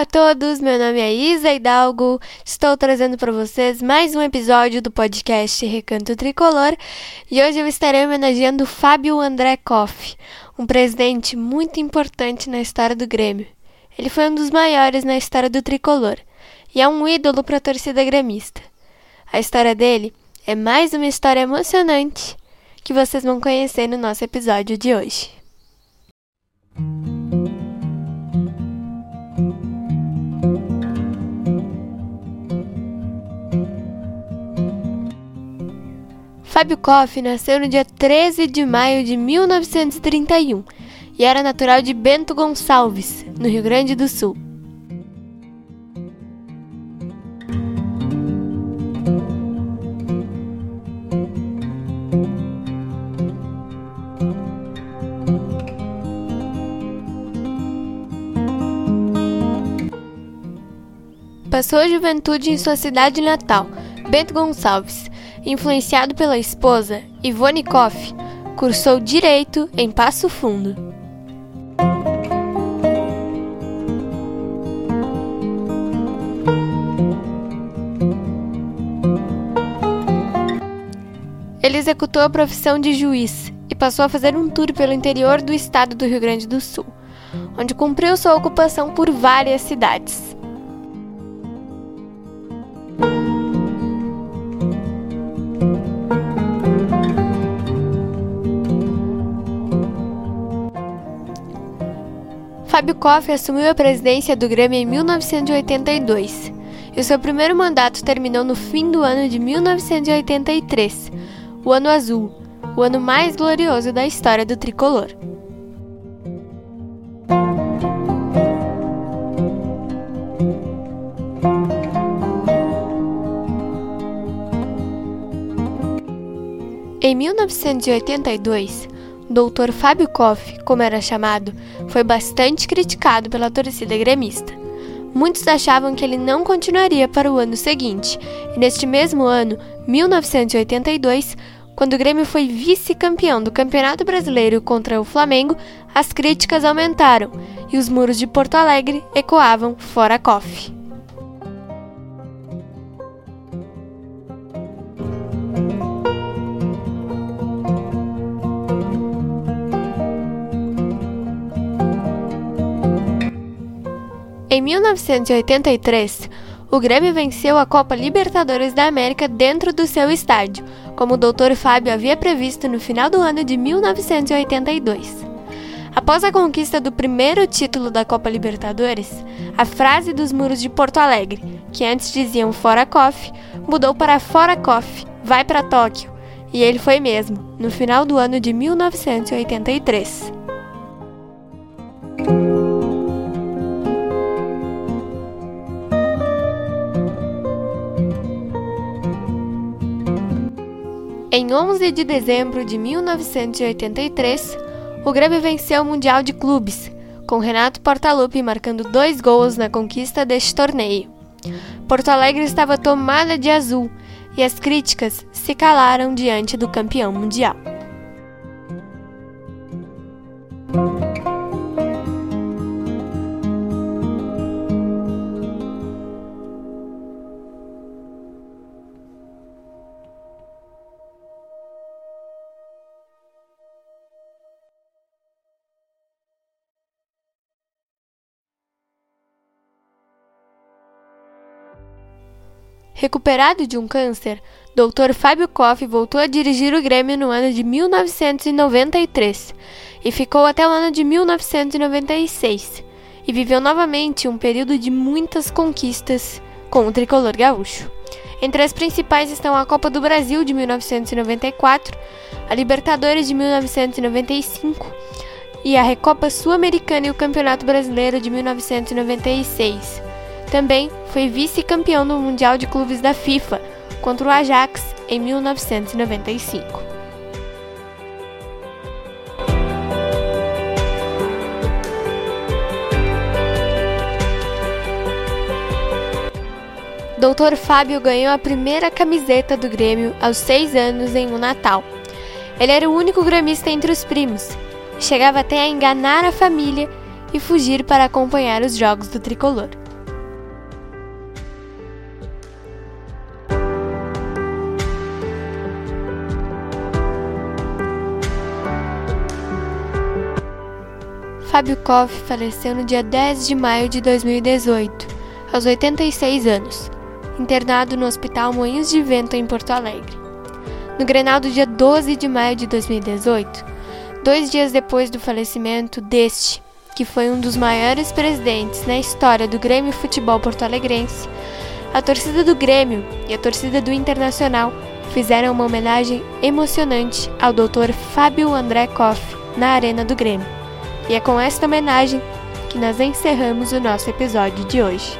Olá a todos, meu nome é Isa Hidalgo, estou trazendo para vocês mais um episódio do podcast Recanto Tricolor e hoje eu estarei homenageando Fábio André Koff, um presidente muito importante na história do Grêmio. Ele foi um dos maiores na história do tricolor e é um ídolo para a torcida gremista. A história dele é mais uma história emocionante que vocês vão conhecer no nosso episódio de hoje. Fábio Koff nasceu no dia 13 de maio de 1931 e era natural de Bento Gonçalves, no Rio Grande do Sul. Passou a juventude em sua cidade natal, Bento Gonçalves, influenciado pela esposa, Ivone Koff, cursou Direito em Passo Fundo. Ele executou a profissão de juiz e passou a fazer um tour pelo interior do estado do Rio Grande do Sul, onde cumpriu sua ocupação por várias cidades. Fábio Koff assumiu a presidência do Grêmio em 1982 e o seu primeiro mandato terminou no fim do ano de 1983, o Ano Azul, o ano mais glorioso da história do tricolor. Em 1982, Dr. Fábio Koff, como era chamado, foi bastante criticado pela torcida gremista. Muitos achavam que ele não continuaria para o ano seguinte, e neste mesmo ano, 1982, quando o Grêmio foi vice-campeão do Campeonato Brasileiro contra o Flamengo, as críticas aumentaram e os muros de Porto Alegre ecoavam fora Koff. 1983, o Grêmio venceu a Copa Libertadores da América dentro do seu estádio, como o Dr. Fábio havia previsto no final do ano de 1982. Após a conquista do primeiro título da Copa Libertadores, a frase dos muros de Porto Alegre, que antes diziam Fora Coff, mudou para Fora Coff, vai para Tóquio, e ele foi mesmo, no final do ano de 1983. Em 11 de dezembro de 1983, o Grêmio venceu o Mundial de Clubes, com Renato Portaluppi marcando dois gols na conquista deste torneio. Porto Alegre estava tomada de azul e as críticas se calaram diante do campeão mundial. Recuperado de um câncer, Dr. Fábio Koff voltou a dirigir o Grêmio no ano de 1993 e ficou até o ano de 1996 e viveu novamente um período de muitas conquistas com o tricolor gaúcho. Entre as principais estão a Copa do Brasil de 1994, a Libertadores de 1995 e a Recopa Sul-Americana e o Campeonato Brasileiro de 1996. Também foi vice-campeão no Mundial de Clubes da FIFA contra o Ajax em 1995. Doutor Fábio ganhou a primeira camiseta do Grêmio aos seis anos em um Natal. Ele era o único gremista entre os primos. Chegava até a enganar a família e fugir para acompanhar os jogos do tricolor. Fábio Koff faleceu no dia 10 de maio de 2018, aos 86 anos, internado no Hospital Moinhos de Vento em Porto Alegre. No Grenal do dia 12 de maio de 2018, dois dias depois do falecimento deste, que foi um dos maiores presidentes na história do Grêmio Futebol Porto Alegrense, a torcida do Grêmio e a torcida do Internacional fizeram uma homenagem emocionante ao Dr. Fábio André Koff na Arena do Grêmio. E é com esta homenagem que nós encerramos o nosso episódio de hoje.